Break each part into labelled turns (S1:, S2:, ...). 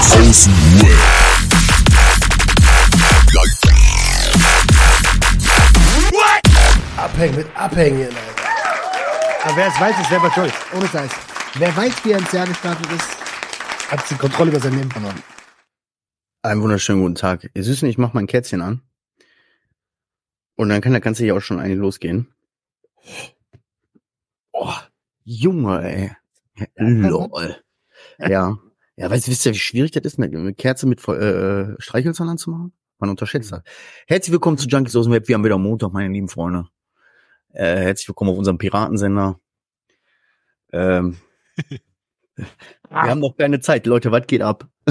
S1: Außen
S2: Abhängen mit Abhängen, Alter. Aber wer es weiß, ist selber schuld. Ohne Scheiß. Wer weiß, wie er ins Jahr gestartet ist, hat die Kontrolle über sein Leben verloren.
S3: Einen wunderschönen guten Tag. Ihr Süßen, ich mach mein Kätzchen an. Und dann kann der ganze hier auch schon eigentlich losgehen. Oh, Junge, ey. Lol. Ja. Ja, weißt du, wisst ihr, wie schwierig das ist, eine Kerze mit äh, Streichhölzern anzumachen? Man unterschätzt das. Herzlich willkommen zu Junkies aus dem Web. Wir haben wieder Montag, meine lieben Freunde. Äh, herzlich willkommen auf unserem Piratensender. Ähm, wir haben noch keine Zeit. Leute, was geht ab?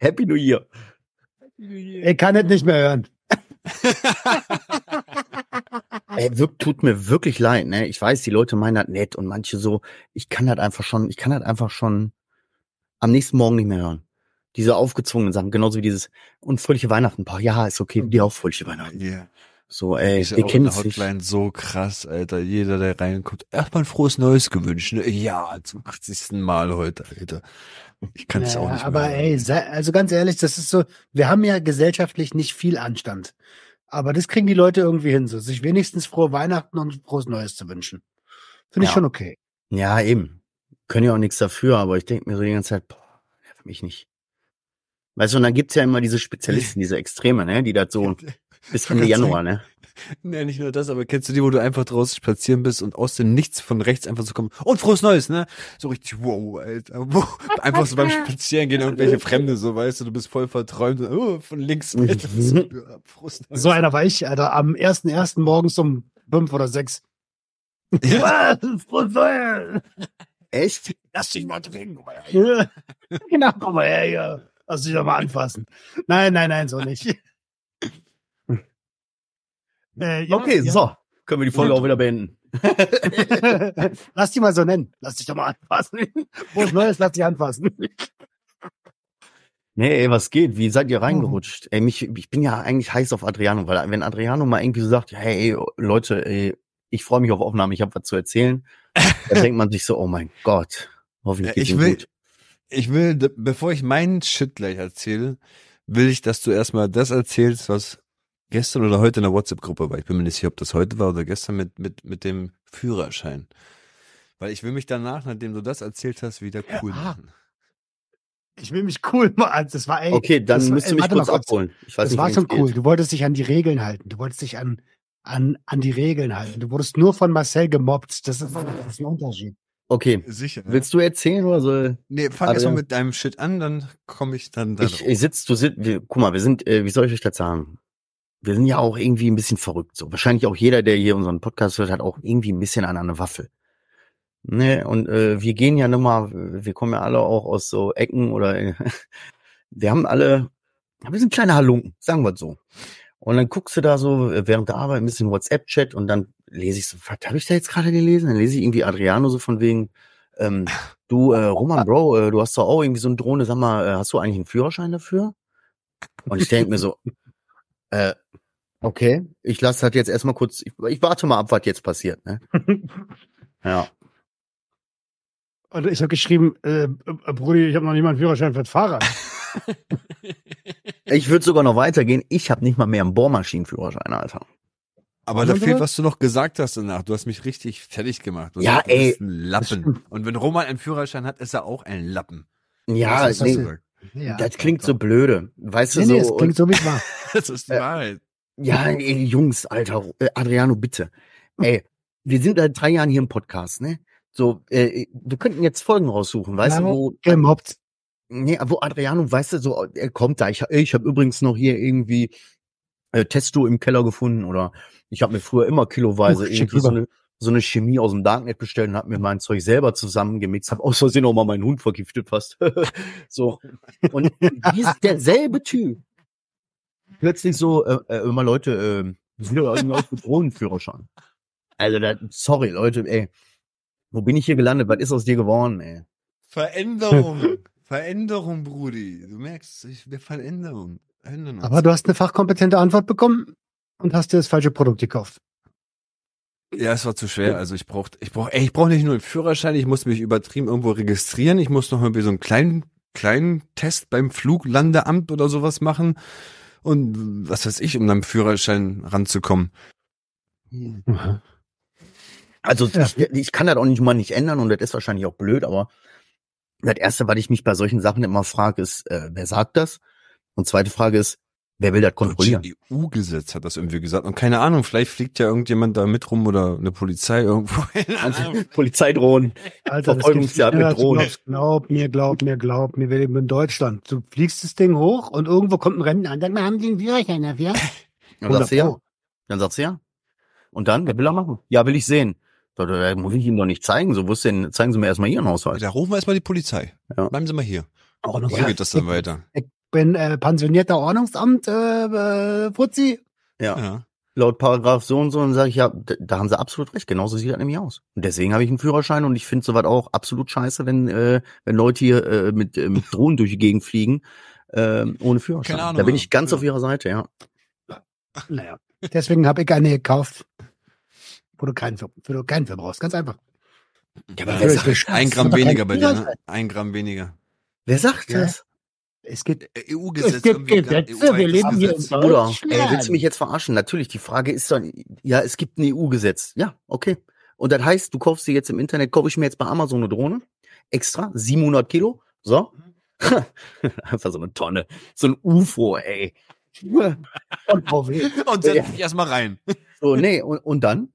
S3: Happy New Year.
S2: Er kann es nicht mehr hören.
S3: Ey, wirk, tut mir wirklich leid, ne? Ich weiß, die Leute meinen das nett und manche so, ich kann das einfach schon, ich kann das einfach schon am nächsten Morgen nicht mehr hören. Diese aufgezwungenen Sachen, genauso wie dieses und fröhliche Weihnachten. Paar, ja, ist okay, die auch fröhliche Weihnachten.
S4: Yeah.
S3: So, ey,
S4: Ist
S3: wir kennen es nicht.
S4: Hotline so krass, Alter. Jeder, der reinkommt, erstmal ein frohes Neues gewünscht. Ne? Ja, zum 80. Mal heute, Alter. Ich kann es
S2: Ja,
S4: auch nicht
S2: aber
S4: mehr.
S2: ey, sei, also ganz ehrlich, das ist so, wir haben ja gesellschaftlich nicht viel Anstand. Aber das kriegen die Leute irgendwie hin, so sich wenigstens frohe Weihnachten und frohes Neues zu wünschen. Finde ich
S3: Ja.
S2: schon okay.
S3: Ja, eben. Können ja auch nichts dafür, aber ich denke mir so die ganze Zeit, boah, nervt mich nicht. Weißt du, und dann gibt's ja immer diese Spezialisten, diese Extreme, ne, die das so bis Ende Januar, ne?
S4: Nee, nicht nur das, aber kennst du die, wo du einfach draußen spazieren bist und aus dem Nichts von rechts einfach so kommen und frohes Neues, ne? So richtig, wow, Alter. Wow. Einfach so beim Spazieren gehen irgendwelche Fremde, so weißt du, du bist voll verträumt. und, Oh, von links. Alter, so, ja, frohes Neues.
S2: So einer war ich, Alter, am ersten ersten morgens um fünf oder sechs.
S4: Ja.
S2: Was? Frohes Neues!
S3: Echt?
S2: Lass dich mal trinken, komm mal her. genau, komm mal her hier. Lass dich doch mal anfassen. Nein, nein, nein, so nicht. Äh, ja,
S3: Okay,
S2: ja.
S3: so. Können wir die Folge auch wieder beenden.
S2: lass die mal so nennen. Lass dich doch mal anfassen. Frohes Neues, lass dich anfassen.
S3: Nee, ey, was geht? Wie seid ihr reingerutscht? Ey, mich, ich bin ja eigentlich heiß auf Adriano, weil wenn Adriano mal irgendwie so sagt, hey, ey, Leute, ey, ich freue mich auf Aufnahme, ich habe was zu erzählen, dann denkt man sich so, oh mein Gott, hoffentlich
S4: Ja,
S3: geht's
S4: ich
S3: ihm
S4: will-
S3: gut.
S4: Ich will, bevor ich meinen Shit gleich erzähle, will ich, dass du erstmal das erzählst, was gestern oder heute in der WhatsApp-Gruppe war. Ich bin mir nicht sicher, ob das heute war oder gestern mit, mit, mit dem Führerschein. Weil ich will mich danach, nachdem du das erzählt hast, wieder cool
S2: Ja.
S4: machen.
S2: Ich will mich cool machen. Das war, ey.
S3: Okay, dann
S2: das war-
S3: müsst ihr
S2: ey,
S3: mich
S2: mal
S3: kurz abholen. Ich weiß
S2: Das
S3: nicht,
S2: war schon cool.
S3: geht.
S2: Du wolltest dich an die Regeln halten. Du wolltest dich an, an, an die Regeln halten. Du wurdest nur von Marcel gemobbt. Das ist, das ist ein Unterschied.
S3: Okay,
S4: Sicher. Ne?
S3: willst du erzählen oder so?
S4: nee, fang erstmal mit deinem Shit an, dann komme ich dann da
S3: Ich, ich sitz, du sitzt, wir, guck mal, wir sind, äh, wie soll ich euch das sagen? Wir sind ja auch irgendwie ein bisschen verrückt. So wahrscheinlich auch jeder, der hier unseren Podcast hört, hat auch irgendwie ein bisschen an eine Waffel. Ne, und äh, wir gehen ja nun mal, wir kommen ja alle auch aus so Ecken oder äh, wir haben alle, wir sind kleine Halunken, sagen wir so. Und dann guckst du da so äh, während der Arbeit ein bisschen WhatsApp-Chat und dann lese ich so, was habe ich da jetzt gerade gelesen? Dann lese ich irgendwie Adriano so von wegen, ähm, du, äh, Roman, Bro, äh, du hast doch auch irgendwie so eine Drohne, sag mal, äh, hast du eigentlich einen Führerschein dafür? Und ich denke mir so, äh, okay, ich lasse das jetzt erstmal kurz, ich, ich warte mal ab, was jetzt passiert, ne? Ja.
S2: Und ich habe geschrieben, äh, äh, Brudi, ich habe noch einen Führerschein für das Fahrrad.
S3: Ich würde sogar noch weitergehen, ich habe nicht mal mehr einen Bohrmaschinenführerschein, Alter.
S4: Aber da fehlt, was du noch gesagt hast danach. Du hast mich richtig fertig gemacht. Du
S3: Ja,
S4: sagst, du
S3: ey.
S4: bist ein Lappen. Und wenn Roman einen Führerschein hat, ist er auch ein Lappen.
S3: Ja,
S4: das,
S3: nee,
S4: du.
S2: Ja,
S3: das klingt so blöde. Weißt du,
S2: Nee,
S3: so,
S2: nee, es klingt so, wie es war.
S4: das ist die
S3: Äh,
S4: Wahrheit.
S3: Ja, ey, Jungs, Alter, äh, Adriano, bitte. Ey, wir sind seit drei Jahren hier im Podcast, ne? So, äh, wir könnten jetzt Folgen raussuchen, weißt du,
S2: Ja,
S3: wo,
S2: Gemobbt.
S3: Nee, wo Adriano, weißt du, so, er kommt da, ich, ich habe übrigens noch hier irgendwie äh, Testo im Keller gefunden oder ich habe mir früher immer kiloweise
S2: schick
S3: irgendwie so eine, so eine Chemie aus dem Darknet bestellt und habe mir mein Zeug selber zusammengemixt, habe aus Versehen auch mal meinen Hund vergiftet fast. so. Und wie ist derselbe Typ? Plötzlich so, äh, äh, immer Leute, äh, sind ja irgendwie aus mit Drohnenführerschein. Also, da, sorry, Leute, ey. Wo bin ich hier gelandet? Was ist aus dir geworden, ey?
S4: Veränderung. Veränderung, Brudi. Du merkst, ich Veränderung. Ändern uns.
S2: Aber du hast eine fachkompetente Antwort bekommen und hast dir das falsche Produkt gekauft.
S4: Ja, es war zu schwer. Also ich brauch, ich brauch, ey, ich brauch nicht nur einen Führerschein, ich muss mich übertrieben irgendwo registrieren. Ich muss noch irgendwie so einen kleinen kleinen Test beim Fluglandeamt oder sowas machen und was weiß ich, um dann Führerschein ranzukommen.
S3: Also
S2: Ja.
S3: ich, ich kann das auch nicht mal nicht ändern und das ist wahrscheinlich auch blöd, aber das erste, was ich mich bei solchen Sachen immer frage, ist, äh, wer sagt das? Und zweite Frage ist, wer will das kontrollieren?
S4: EU-Gesetz hat das irgendwie gesagt. Und keine Ahnung, vielleicht fliegt ja irgendjemand da mit rum oder eine Polizei irgendwo.
S3: Also. Polizeidrohnen.
S2: Alter, das
S3: Verfolgungsjagd mit Drohnen.
S2: Glaub mir, glaub mir, glaub mir, wir leben in Deutschland. Du fliegst das Ding hoch und irgendwo kommt ein Rennen an. Sag mal, haben die einen Führerschein dafür?
S3: Dann sagst du ja. Dann sagst du ja. Und dann, wer will er machen? Ja, will ich sehen. Da, muss ich ihm doch nicht zeigen. So, wo ist denn, zeigen Sie mir erstmal Ihren Haushalt.
S4: Da rufen wir erstmal die Polizei.
S3: Ja.
S4: Bleiben Sie mal hier.
S2: Ordnungsamt.
S4: So geht das dann weiter.
S2: Ich bin äh, pensionierter Ordnungsamt, äh, äh, Fuzzi.
S3: Ja.
S4: Ja.
S3: Laut Paragraph so und so, und sage ich, ja, da, da haben sie absolut recht. Genauso sieht das nämlich aus. Und deswegen habe ich einen Führerschein und ich finde sowas auch absolut scheiße, wenn, äh, wenn Leute hier äh, mit, äh, mit Drohnen durch die Gegend fliegen, äh, ohne Führerschein.
S4: Keine Ahnung,
S3: da bin ich ganz
S4: ja.
S3: auf ihrer Seite, ja.
S2: Naja. Deswegen habe ich eine gekauft, wo du keinen für, für, du keinen für brauchst. Ganz einfach.
S3: Ja, aber wer sagt,
S4: Ein Gramm weniger bei dir, ne? Ein Gramm weniger.
S3: wer sagt
S2: Ja.
S3: das?
S2: Es gibt,
S4: Äh, EU-Gesetz.
S2: es gibt Gesetze, wir leben hier in.
S3: Bruder,
S2: Deutschland.
S3: ey, willst du mich jetzt verarschen? Natürlich, die Frage ist dann, ja, es gibt ein EU-Gesetz. Ja, okay. Und das heißt, du kaufst dir jetzt im Internet, kaufe ich mir jetzt bei Amazon eine Drohne, extra, 700 Kilo, so. Einfach so eine Tonne, so ein UFO, ey.
S2: Und.
S4: Und setz dich erstmal rein.
S3: So, nee, und, und dann?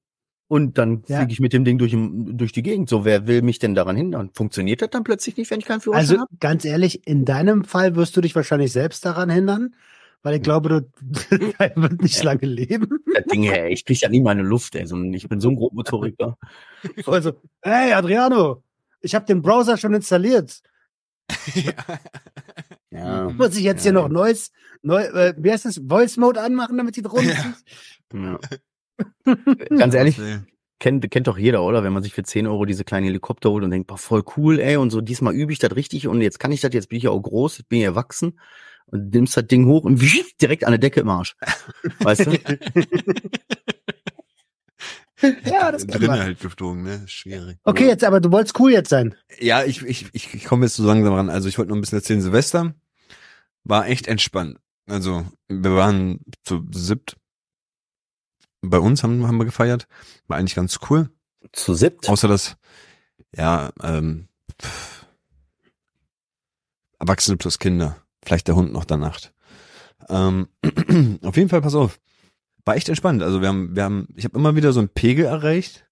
S3: Und dann
S2: Ja.
S3: fliege ich mit dem Ding durch, durch die Gegend. So, wer will mich denn daran hindern? Funktioniert das dann plötzlich nicht, wenn ich keinen Führerschein
S2: Also
S3: habe?
S2: ganz ehrlich, in deinem Fall wirst du dich wahrscheinlich selbst daran hindern, weil ich glaube, du er wird nicht lange leben.
S3: Das Ding, ey, ich krieg ja nie meine Luft, ey. Ich bin so ein Grobmotoriker.
S2: Also, hey Adriano, ich habe den Browser schon installiert.
S3: Ja.
S2: Muss ich jetzt hier
S3: Ja.
S2: noch neues, neu, äh, wie heißt das, Voice Mode anmachen, damit die Drohne
S4: Ja.
S3: ja. Ganz ehrlich, kennt, kennt doch jeder, oder? Wenn man sich für 10 Euro diese kleinen Helikopter holt und denkt, boah, voll cool, ey, und so, diesmal übe ich das richtig und jetzt kann ich das, jetzt bin ich ja auch groß, jetzt bin ich erwachsen und nimmst das Ding hoch und direkt an der Decke im Arsch. Weißt du?
S2: Ja, das kann
S4: Drinnen
S2: man.
S4: halt geflogen, ne? Schwierig.
S2: Okay, jetzt aber du wolltest cool jetzt sein.
S4: Ja, ich, ich, ich, ich komme jetzt so langsam ran. Also ich wollte noch ein bisschen erzählen. Silvester war echt entspannt. Also wir waren zu siebt. Bei uns haben, haben wir gefeiert. War eigentlich ganz cool.
S3: Zu siebt?
S4: Außer das, ja, ähm, pff, Erwachsene plus Kinder. Vielleicht der Hund noch danach. Ähm, auf jeden Fall, pass auf. War echt entspannt. Also wir haben, wir haben, ich habe immer wieder so einen Pegel erreicht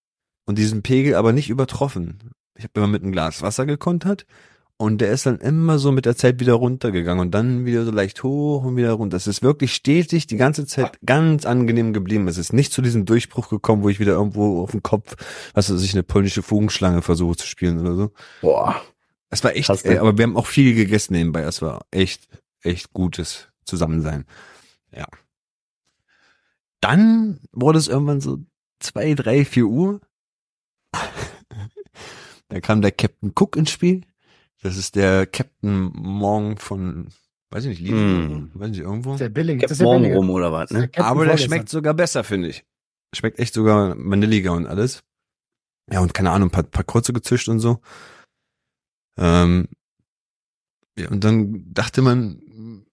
S4: und diesen Pegel aber nicht übertroffen. Ich habe immer mit einem Glas Wasser gekontert und der ist dann immer so mit der Zeit wieder runtergegangen und dann wieder so leicht hoch und wieder runter. Es ist wirklich stetig die ganze Zeit ganz angenehm geblieben. Es ist nicht zu diesem Durchbruch gekommen, wo ich wieder irgendwo auf dem Kopf, was weiß ich, eine polnische Fugenschlange versuche zu spielen oder so.
S3: Boah.
S4: Es war echt, äh,
S3: ne?
S4: aber wir haben auch viel gegessen nebenbei. Es war echt, echt gutes Zusammensein. Ja. Dann wurde es irgendwann so zwei, drei, vier Uhr. da kam der Captain Cook ins Spiel. Das ist der Captain Morgan von, weiß ich nicht, Lidl,
S3: Mm.
S4: weiß ich nicht, irgendwo.
S2: Sehr billig.
S3: Captain
S2: Das ist ja
S3: Morgen
S2: billiger.
S3: rum oder was,
S2: der
S3: ne?
S2: Captain
S4: Aber der
S2: vorgestern.
S4: schmeckt sogar besser, finde ich. Schmeckt echt sogar vanilliger und alles. Ja, und keine Ahnung, ein paar, paar Kurze gezischt und so. Ähm, ja, und dann dachte man,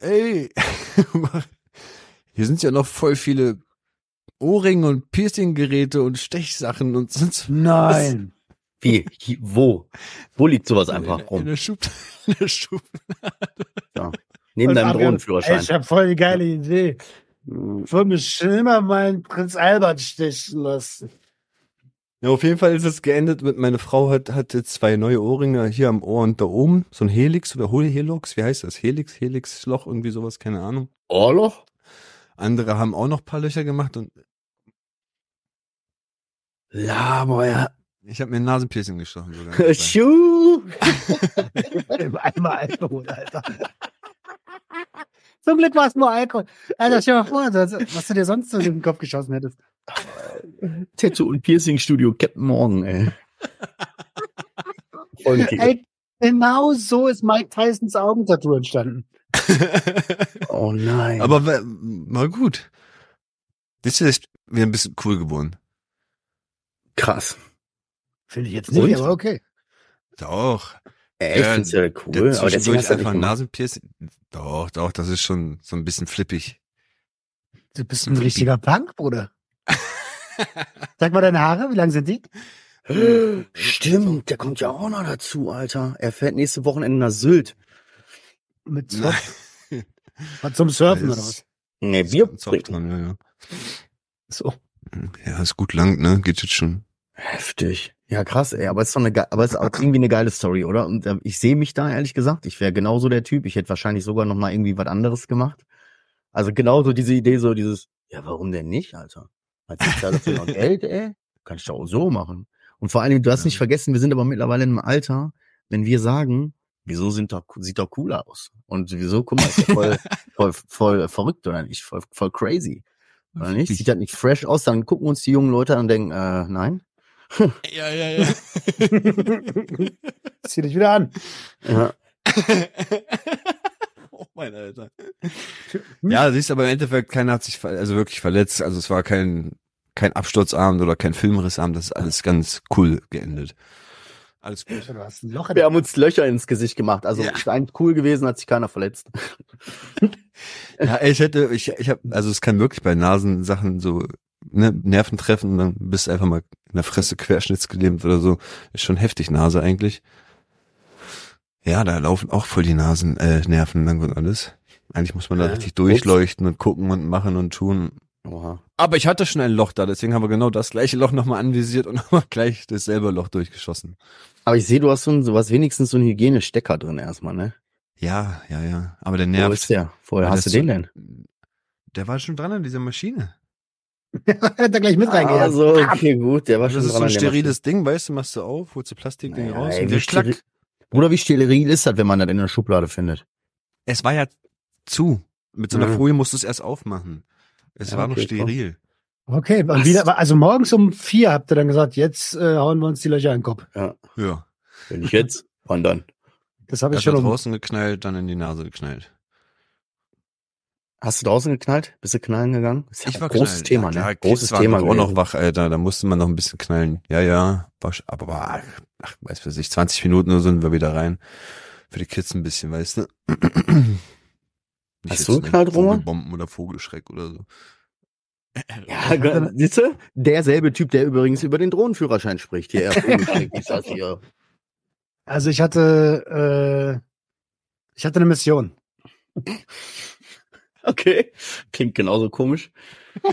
S4: ey, hier sind ja noch voll viele Ohrringe und Piercing-Geräte und Stechsachen und sonst
S2: Nein.
S3: Wie? Wo? Wo liegt sowas einfach
S4: in, in
S3: rum?
S4: der Schub, in der Schub.
S3: Neben
S2: Und
S3: deinem
S2: Adrian, Ey,
S3: Drohnenführerschein.
S2: ich habe voll die geile Idee. Ich würde mich schon immer meinen Prinz Albert stechen lassen.
S4: Ja, auf jeden Fall ist es geendet mit, meine Frau hat, hatte zwei neue Ohrringe hier am Ohr und da oben. So ein Helix oder Hol- Helix, wie heißt das? Helix, Helix-Loch, irgendwie sowas, keine Ahnung.
S3: Ohrloch?
S4: Andere haben auch noch ein paar Löcher gemacht und
S3: Laber, ja.
S4: Ich habe mir ein Nasenpiercing gestochen sogar.
S3: Schuh.
S2: Einmal Alkohol, Alter. Zum Glück war es nur Alkohol. Alter, stell dir mal vor, was du dir sonst so in den Kopf geschossen hättest.
S3: Tattoo und Piercing Studio Captain Morgan, ey.
S2: Ey, genau so ist Mike Tysons Augentattoo entstanden.
S3: Oh nein.
S4: Aber war gut. Das ist wieder ein bisschen cool geworden.
S3: krass.
S2: Finde ich jetzt nicht,
S3: Und?
S2: aber okay.
S4: Doch.
S3: Ey, ich
S4: Ja,
S3: find's ja
S4: Der
S3: cool, aber deswegen hast du
S4: einfach ein. Nasenpiercing. Doch, doch, das ist schon so ein bisschen flippig.
S2: Du bist ein richtiger Punk, Bruder. Sag mal deine Haare, wie lang sind die?
S3: Stimmt, der kommt ja auch noch dazu, Alter. Er fährt nächste Wochenende nach Sylt.
S2: Mit Zopf. Was zum Surfen oder was?
S3: Nee,
S4: ein Zopf dran, ja, ja.
S2: So.
S4: Ja, ist gut lang, ne? Geht jetzt schon.
S3: Heftig. Ja, krass, ey. Aber es ist doch eine, aber es ist auch irgendwie eine geile Story, oder? Und äh, ich sehe mich da, ehrlich gesagt. Ich wäre genauso der Typ. Ich hätte wahrscheinlich sogar noch mal irgendwie was anderes gemacht. Also genauso diese Idee, so dieses, ja, warum denn nicht, Alter? Hat sich da dafür noch Geld, ey? Kannst du auch so machen. Und vor allen Dingen, du hast nicht vergessen, wir sind aber mittlerweile in einem Alter, wenn wir sagen, wieso sind doch, sieht doch cool aus. Und wieso, guck mal, ist ja voll, voll, voll verrückt, oder nicht? Voll, voll crazy. Oder nicht? Sieht das nicht fresh aus? Dann gucken uns die jungen Leute an und denken, äh, nein.
S4: Ja, ja, ja.
S2: Zieh dich wieder an.
S3: Ja.
S4: oh mein Alter. Ja, siehst aber im Endeffekt, keiner hat sich also wirklich verletzt. Also es war kein, kein Absturzabend oder kein Filmrissabend. Das ist alles ganz cool geendet. Alles gut.
S2: Du hast ein Loch in
S3: Wir haben uns Löcher ins Gesicht gemacht. Also
S4: Ja.
S3: ist eigentlich cool gewesen, hat sich keiner verletzt.
S4: Ja, ich hätte, ich, ich habe, also es kann wirklich bei Nasensachen so ne, Nerven treffen und dann bist du einfach mal in der Fresse querschnittsgelähmt oder so. Ist schon heftig Nase eigentlich. Ja, da laufen auch voll die Nasen, äh, Nerven lang und alles. Eigentlich muss man da
S3: Ja.
S4: richtig durchleuchten und gucken und machen und tun.
S3: Oha.
S4: Aber ich hatte schon ein Loch da, deswegen haben wir genau das gleiche Loch nochmal anvisiert und nochmal gleich dasselbe Loch durchgeschossen.
S3: Aber ich sehe, du hast so ein, sowas wenigstens so einen Hygienestecker drin erstmal, ne?
S4: Ja, ja, ja. Aber der
S3: Wo
S4: nervt.
S3: ist der? Woher
S4: Weil
S3: hast du den denn?
S4: Der war schon dran an dieser Maschine.
S2: Hat er gleich mit reingejagt.
S3: Also, okay, gut, der war
S4: Das
S3: schon
S4: ist so ein steriles Ding, weißt du, machst du auf, holst du Plastikding
S3: Naja,
S4: raus
S3: ey,
S4: und
S3: wie
S4: der klack.
S3: Bruder, wie steril ist das, wenn man das in der Schublade findet?
S4: Es war ja zu. Mit so einer
S3: Ja.
S4: Folie musst du es erst aufmachen. Es
S3: Ja,
S4: war noch
S3: okay,
S4: steril.
S2: Okay, und wieder, also morgens um vier habt ihr dann gesagt, jetzt äh, hauen wir uns die Löcher in den Kopf.
S4: Ja.
S3: Wenn nicht jetzt, wann dann?
S2: Das habe ich schon um,
S4: draußen geknallt, dann in die Nase geknallt.
S3: Hast du draußen geknallt? Bist du knallen gegangen? Ist ja
S4: Ich
S3: ein
S4: war
S3: großes
S4: knallen.
S3: Thema,
S4: ja,
S3: ne?
S4: klar,
S3: Großes
S4: Kids
S3: Thema.
S4: doch auch noch wach, Alter. Da musste man noch ein bisschen knallen. Ja, ja. War, aber war, ach, weiß für sich, 20 Minuten oder so sind wir wieder rein. Für die Kids ein bisschen, weißt du. Nicht
S3: Hast du
S4: so
S3: geknallt, Roman?
S4: Vogelbomben oder Vogelschreck oder so.
S3: Ja, siehst du? Derselbe Typ, der übrigens über den Drohnenführerschein spricht. Hier, er ich hier.
S2: also ich hatte, äh, ich hatte eine Mission.
S3: Okay. Klingt genauso komisch.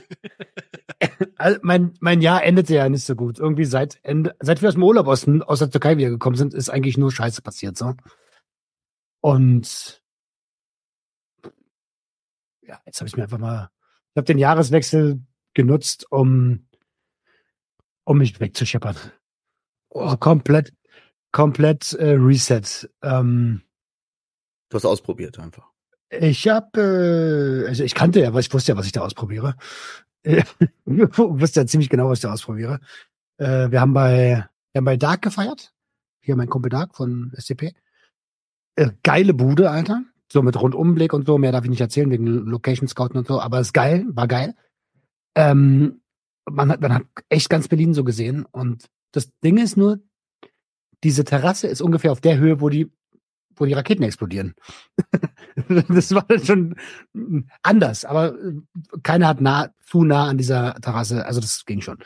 S2: Also mein, mein Jahr endete ja nicht so gut. Irgendwie seit Ende, seit wir aus dem Urlaub aus, aus der Türkei wiedergekommen sind, ist eigentlich nur Scheiße passiert, so. Und ja, jetzt habe ich mir einfach mal, ich habe den Jahreswechsel genutzt, um, um mich wegzuscheppern. Also komplett, komplett äh, Reset. Ähm,
S3: Du hast ausprobiert einfach.
S2: Ich habe, äh, also ich kannte ja, was ich wusste ja, was ich da ausprobiere. Ich wusste ja ziemlich genau, was ich da ausprobiere. Äh, wir haben bei, wir haben bei Dark gefeiert. Hier mein Kumpel Dark von SCP. Äh, geile Bude, Alter. So mit Rundumblick und so. Mehr darf ich nicht erzählen wegen Location Scouten und so. Aber ist geil, war geil. Ähm, man hat, man hat echt ganz Berlin so gesehen. Und das Ding ist nur, diese Terrasse ist ungefähr auf der Höhe, wo die, wo die Raketen explodieren. das war dann schon anders, aber äh, keiner hat nah, zu nah an dieser Terrasse, also das ging schon.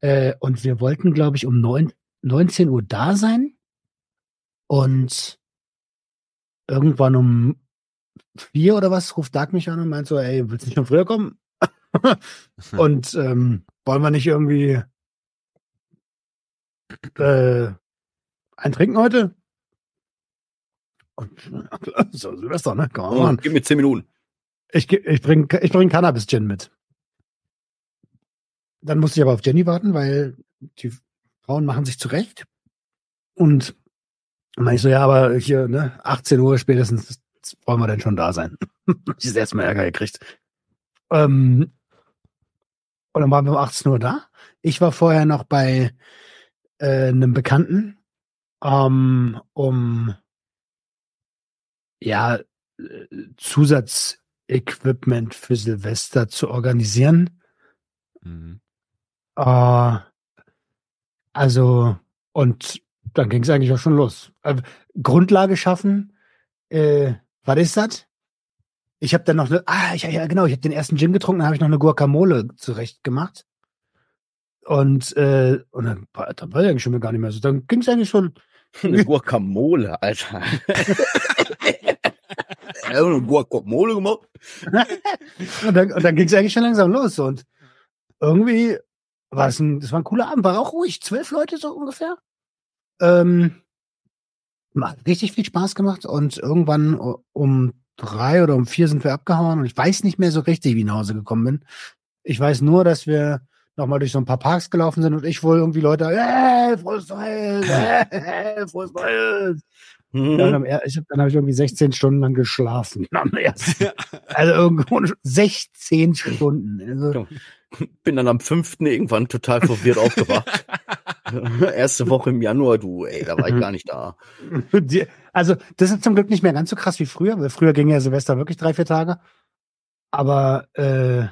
S2: Äh, und wir wollten, glaube ich, um neun, 19 Uhr da sein und irgendwann um vier oder was ruft Dark mich an und meint so, ey, willst du nicht schon früher kommen? und ähm, wollen wir nicht irgendwie äh, ein Trinken heute? So Silvester, ne? Kann man machen.
S3: gib mir zehn Minuten.
S2: Ich, ich bring, ich bring Cannabis-Gin mit. Dann musste ich aber auf Jenny warten, weil die Frauen machen sich zurecht. Und dann meinte ich so, ja, aber hier, ne, 18 Uhr spätestens wollen wir denn schon da sein. ich das erste Mal Ärger gekriegt. Ähm, und dann waren wir um 18 Uhr da. Ich war vorher noch bei äh, einem Bekannten, ähm, um ja, äh, Zusatzequipment für Silvester zu organisieren.
S4: Mhm.
S2: Äh, also, und dann ging es eigentlich auch schon los. Äh, Grundlage schaffen, äh, was ist das? Ich habe dann noch eine, ah, ich, ja genau, ich habe den ersten Gin getrunken, dann habe ich noch eine Guacamole zurecht gemacht. Und, äh, und dann, war- dann war eigentlich schon gar nicht mehr so. Dann ging es eigentlich schon.
S3: Eine Guacamole, Alter. Eine Guacamole gemacht.
S2: Und dann, und dann ging es eigentlich schon langsam los. Und irgendwie war es ein, das war ein cooler Abend, war auch ruhig, zwölf Leute so ungefähr. Ähm, hat richtig viel Spaß gemacht und irgendwann um drei oder um vier sind wir abgehauen und ich weiß nicht mehr so richtig, wie ich nach Hause gekommen bin. Ich weiß nur, dass wir nochmal durch so ein paar Parks gelaufen sind und ich wohl irgendwie Leute, äh, frohes Neues, äh, frohes Neues.
S3: Mhm.
S2: am er- ich hab, dann habe ich irgendwie 16 Stunden lang geschlafen. Am ersten. Also irgendwo 16 Stunden. Also,
S3: Bin dann am fünften irgendwann total verwirrt aufgewacht. Erste Woche im Januar, du, ey, da war ich gar nicht da.
S2: also das ist zum Glück nicht mehr ganz so krass wie früher, weil früher ging ja Silvester wirklich drei, vier Tage. Aber äh,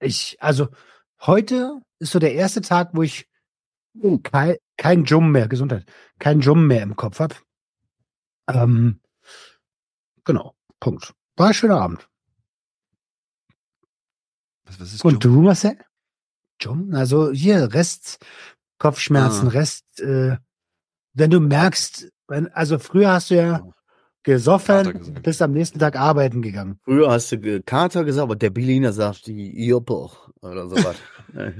S2: ich, also heute ist so der erste Tag, wo ich kein, kein Jum mehr, Gesundheit, kein Jum mehr im Kopf hab. Ähm, genau, Punkt. War ein schöner Abend.
S4: Was, was ist
S2: Und
S4: Jum?
S2: du, Marcel? Jum? Also hier, Rest, Kopfschmerzen,
S3: Ah.
S2: Rest, äh, wenn du merkst, wenn, also früher hast du ja
S4: Kater
S2: gesoffen, bist am nächsten Tag arbeiten gegangen.
S3: Früher hast du Kater gesagt, aber der Berliner sagt die Jopo oder sowas.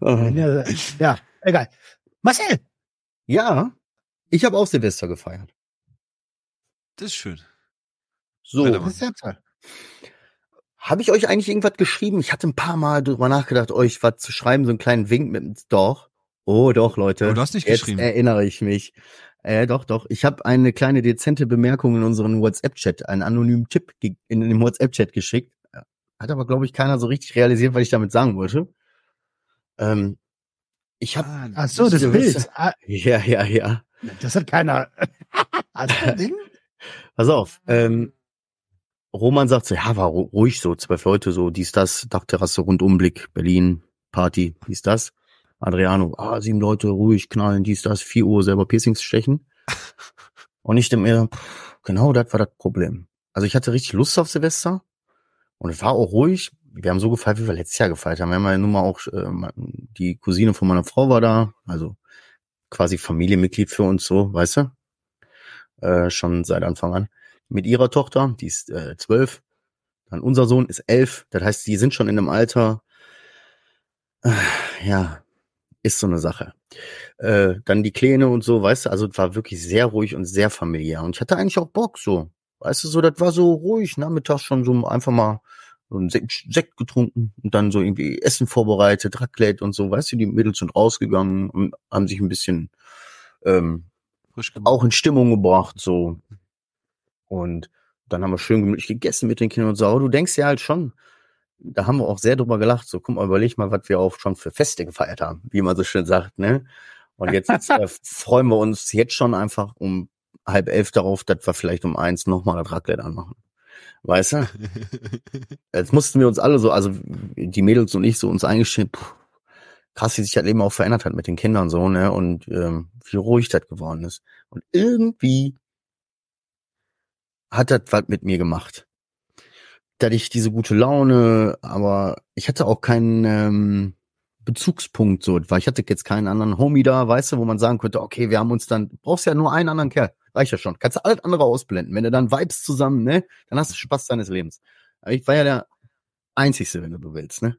S3: Äh,
S2: ja, ja, egal. Marcel,
S3: Ja, ich habe auch Silvester gefeiert.
S4: Das ist schön.
S3: So, habe ich euch eigentlich irgendwas geschrieben? Ich hatte ein paar Mal drüber nachgedacht, euch was zu schreiben, so einen kleinen Wink mit dem Doch. Oh, doch, Leute.
S4: Oh, du hast nicht
S3: Jetzt
S4: geschrieben.
S3: erinnere ich mich. Äh, doch, doch. Ich habe eine kleine dezente Bemerkung in unseren WhatsApp-Chat, einen anonymen Tipp in den WhatsApp-Chat geschickt. Hat aber, glaube ich, keiner so richtig realisiert, was ich damit sagen wollte. Ähm, ich habe,
S4: Ah,
S2: Ach so, das. Bild. Ah,
S3: ja, ja, ja.
S2: das hat keiner. Hast du ein Ding?
S3: Pass auf. Ähm, Roman sagt so, ja, war ru- ruhig so, zwölf Leute, so, dies, das, Dachterrasse, Rundumblick, Berlin, Party, dies, das. Adriano, ah, sieben Leute, ruhig, knallen, dies, das, vier Uhr selber Piercings stechen. Und ich denke mir, genau das war das Problem. Also ich hatte richtig Lust auf Silvester und es war auch ruhig. Wir haben so gefeiert, wie wir letztes Jahr gefeiert haben. Wir haben ja nun mal auch, äh, die Cousine von meiner Frau war da, also quasi Familienmitglied für uns so, weißt du? Äh, schon seit Anfang an. Mit ihrer Tochter, die ist äh, zwölf. Dann unser Sohn ist elf. Das heißt, die sind schon in einem Alter, äh, ja, ist so eine Sache. Äh, dann die Kleine und so, weißt du, also war wirklich sehr ruhig und sehr familiär. Und ich hatte eigentlich auch Bock so. Weißt du, so, das war so ruhig, nachmittags schon so einfach mal so ein Sekt, Sekt getrunken und dann so irgendwie Essen vorbereitet, Raclette und so, weißt du, die Mädels sind rausgegangen und haben sich ein bisschen ähm, auch in Stimmung gebracht, so. Und dann haben wir schön gemütlich gegessen mit den Kindern und so. Aber du denkst ja halt schon, da haben wir auch sehr drüber gelacht. So, guck mal, überleg mal, was wir auch schon für Feste gefeiert haben, wie man so schön sagt, ne? Und jetzt, jetzt äh, freuen wir uns jetzt schon einfach um halb elf darauf, dass wir vielleicht um eins nochmal das Raclette anmachen. Weißt du? Jetzt mussten wir uns alle so, also die Mädels und ich so uns eingestehen, puh, krass, wie sich das Leben auch verändert hat mit den Kindern so, ne? Und ähm, wie ruhig das geworden ist. Und irgendwie hat das was mit mir gemacht. Da ich diese gute Laune, aber ich hatte auch keinen ähm, Bezugspunkt so, weil ich hatte jetzt keinen anderen Homie da, weißt du, wo man sagen könnte, okay, wir haben uns dann, brauchst ja nur einen anderen Kerl, reicht ja schon. Kannst du alles andere ausblenden. Wenn du dann vibes zusammen, ne, dann hast du Spaß deines Lebens. Aber ich war ja der Einzigste, wenn du willst, ne.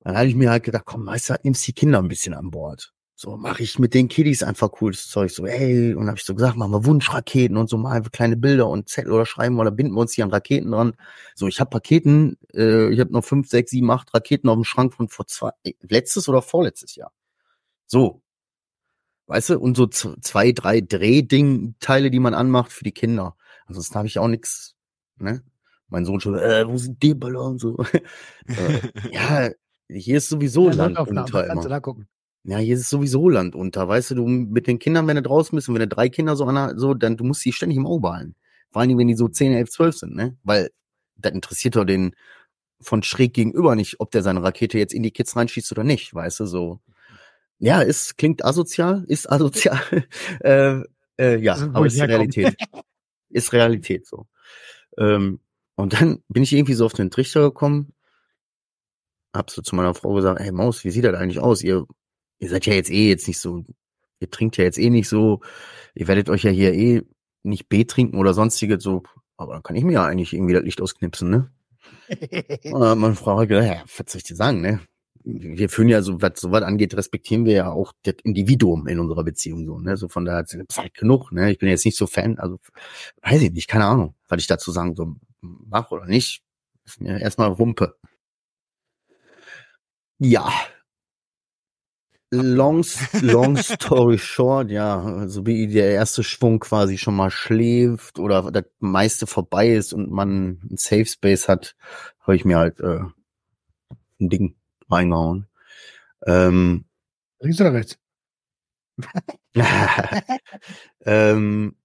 S3: Dann habe ich mir halt gedacht, komm, weißt du, nimmst die Kinder ein bisschen an Bord. So mache ich mit den Kiddies einfach cooles Zeug. So, hey, und habe ich so gesagt, machen wir Wunschraketen und so mal kleine Bilder und Zettel oder schreiben oder binden wir uns hier an Raketen dran. So, ich habe Raketen, äh, ich habe noch fünf, sechs, sieben, acht Raketen auf dem Schrank von vor zwei, äh, letztes oder vorletztes Jahr. So. Weißt du, und so zwei, drei Drehding-Teile, die man anmacht für die Kinder. Ansonsten habe ich auch nix, ne? Mein Sohn schon, äh, wo sind die und so. äh, ja, hier ist sowieso Land
S2: Landaufnahme,
S3: unter
S2: kannst du da gucken.
S3: Ja, hier ist sowieso Land unter. Weißt du, du mit den Kindern, wenn du draußen bist und wenn du drei Kinder so, an, so, dann du musst die ständig im Auge behalten. Vor allen Dingen, wenn die so 10, 11, 12 sind, ne? Weil das interessiert doch den von schräg gegenüber nicht, ob der seine Rakete jetzt in die Kids reinschießt oder nicht, weißt du, so. Ja, ist, klingt asozial, ist asozial, äh, äh, ja, aber ist. Realität. ist Realität, so. Ähm, und dann bin ich irgendwie so auf den Trichter gekommen, hab so zu meiner Frau gesagt, hey Maus, wie sieht das eigentlich aus? Ihr, ihr seid ja jetzt eh jetzt nicht so, ihr trinkt ja jetzt eh nicht so, ihr werdet euch ja hier eh nicht B trinken oder sonstiges, so, aber dann kann ich mir ja eigentlich irgendwie das Licht ausknipsen, ne? Und dann hat meine Frau hat gesagt, ja, was soll ich dir sagen, ne? Wir führen ja, so was so was angeht, respektieren wir ja auch das Individuum in unserer Beziehung so, ne? So von daher ist es halt genug, ne? Ich bin jetzt nicht so Fan, also weiß ich nicht, keine Ahnung, was ich dazu sagen soll, mach oder nicht. Ist mir erstmal Wumpe. Ja. Long, long story short, ja, so wie der erste Schwung quasi schon mal schläft oder das meiste vorbei ist und man ein Safe Space hat, habe ich mir halt äh, ein Ding reingehauen. Ähm,
S2: Links oder rechts?
S3: ähm,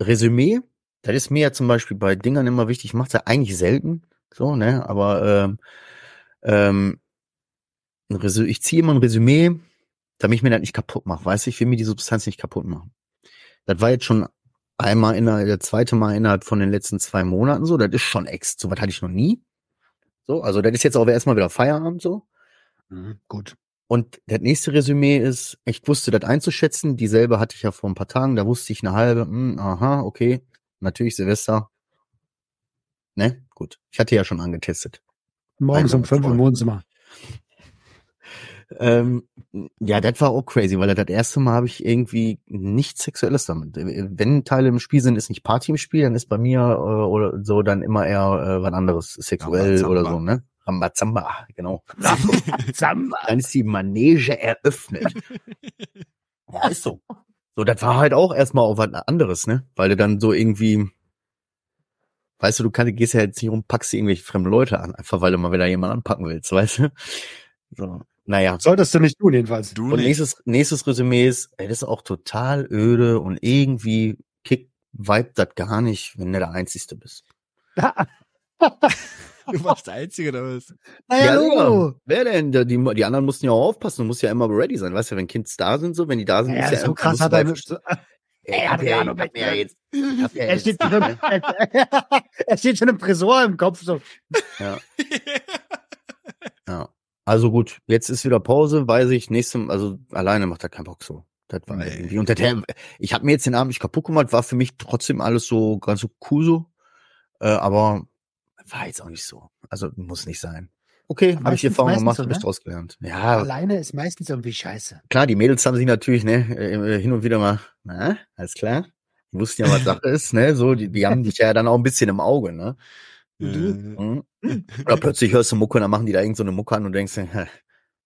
S3: Resümee, das ist mir ja zum Beispiel bei Dingern immer wichtig, ich mache das eigentlich selten, so, ne, aber ähm, ähm, ich ziehe immer ein Resümee, damit ich mir das nicht kaputt mache, weißt du, ich will mir die Substanz nicht kaputt machen. Das war jetzt schon einmal innerhalb, der zweite Mal innerhalb von den letzten zwei Monaten so, das ist schon ex, so was hatte ich noch nie. So, also das ist jetzt auch erstmal wieder Feierabend so.
S2: Mhm, gut.
S3: Und das nächste Resümee ist, ich wusste das einzuschätzen. Dieselbe hatte ich ja vor ein paar Tagen. Da wusste ich eine halbe, hm, aha, okay. Natürlich Silvester. Ne? Gut. Ich hatte ja schon angetestet.
S2: Morgens um
S3: Einmal
S2: fünf
S3: voll.
S2: im Wohnzimmer.
S3: Ähm, ja, das war auch crazy, weil das erste Mal habe ich irgendwie nichts Sexuelles damit. Wenn Teile im Spiel sind, ist nicht Party im Spiel, dann ist bei mir äh, oder so dann immer eher äh, was anderes, sexuell
S4: Rambazamba.
S3: oder so, ne? Rambazamba, genau.
S2: Samba.
S3: Dann ist die Manege eröffnet. ja, ist so. So, das war halt auch erstmal auf was anderes, ne? Weil du dann so irgendwie, weißt du, du kannst, gehst ja jetzt nicht rum, packst irgendwelche fremde Leute an, einfach weil du mal wieder jemanden anpacken willst, weißt du? So, naja.
S2: Solltest du nicht tun, jedenfalls.
S4: Du
S3: Und
S4: nicht.
S3: nächstes, nächstes Resümee ist, ey, das ist auch total öde und irgendwie kickt, vibe das gar nicht, wenn du der Einzige bist.
S4: Du warst der Einzige oder was?
S2: naja,
S3: Digga,
S2: Logo.
S3: wer denn? Die, die anderen mussten ja auch aufpassen, du musst ja immer ready sein. Weißt du, wenn Kids da sind, so, wenn die da sind,
S2: Ja,
S3: ist ja
S2: so krass hat er.
S3: Ey,
S2: Er hat
S3: ja,
S2: ja noch
S3: hab mir ja jetzt, hab ja
S2: Er
S3: jetzt,
S2: steht, schon im, er steht schon im Tresor im Kopf. So.
S3: ja. ja. Also gut, jetzt ist wieder Pause, weiß ich, nächstem, also alleine macht er keinen Bock so. Das war
S4: Nee.
S3: irgendwie, und das, ich habe mir jetzt den Abend nicht kaputt gemacht, war für mich trotzdem alles so ganz so cool so, äh, aber war jetzt auch nicht so. Also muss nicht sein. Okay, habe ich
S2: Meistens-
S3: Erfahrung gemacht,
S2: so, ne?
S3: draus gelernt. Ja,
S2: Alleine ist meistens irgendwie scheiße.
S3: klar, die Mädels haben sich natürlich, ne, äh, hin und wieder mal, na, alles klar. Die wussten ja, was Sache ist, ne, so, die, die haben dich ja dann auch ein bisschen im Auge, ne.
S4: Äh,
S3: Mhm. Oder plötzlich hörst du Mucke und dann machen die da irgend so eine Mucke an und denkst,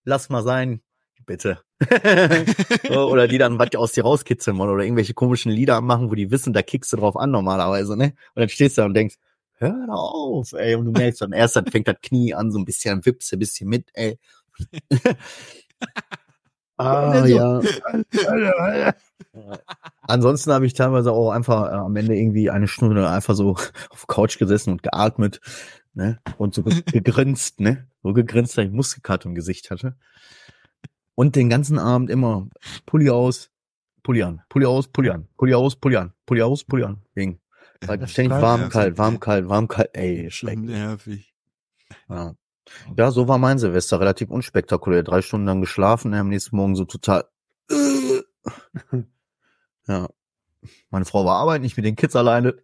S3: lass mal sein, bitte. oder die dann was aus dir rauskitzeln wollen oder irgendwelche komischen Lieder machen, wo die wissen, da kickst du drauf an normalerweise, ne? Und dann stehst du da und denkst, hör auf, ey. Und du merkst dann erst, dann fängt das Knie an, so ein bisschen, wippst ein bisschen mit, ey. ah,
S2: so.
S3: ja. Ansonsten habe ich teilweise auch einfach äh, am Ende irgendwie eine Stunde einfach so auf Couch gesessen und geatmet, ne? Und so ge- gegrinst, ne? So gegrinst, dass ich Muskelkater im Gesicht hatte. Und den ganzen Abend immer Pulli aus, Pulli an, Pulli aus, Pulli an, Pulli aus, Pulli an, Pulli aus, Pulli an.
S2: Das
S3: ständig warm, kalt, warm, kalt, warm, kalt, ey, schlecht.
S4: nervig.
S3: Ja. Ja, so war mein Silvester, relativ unspektakulär. Drei Stunden lang geschlafen, am nächsten Morgen so total. ja. Meine Frau war arbeiten, ich mit den Kids alleine.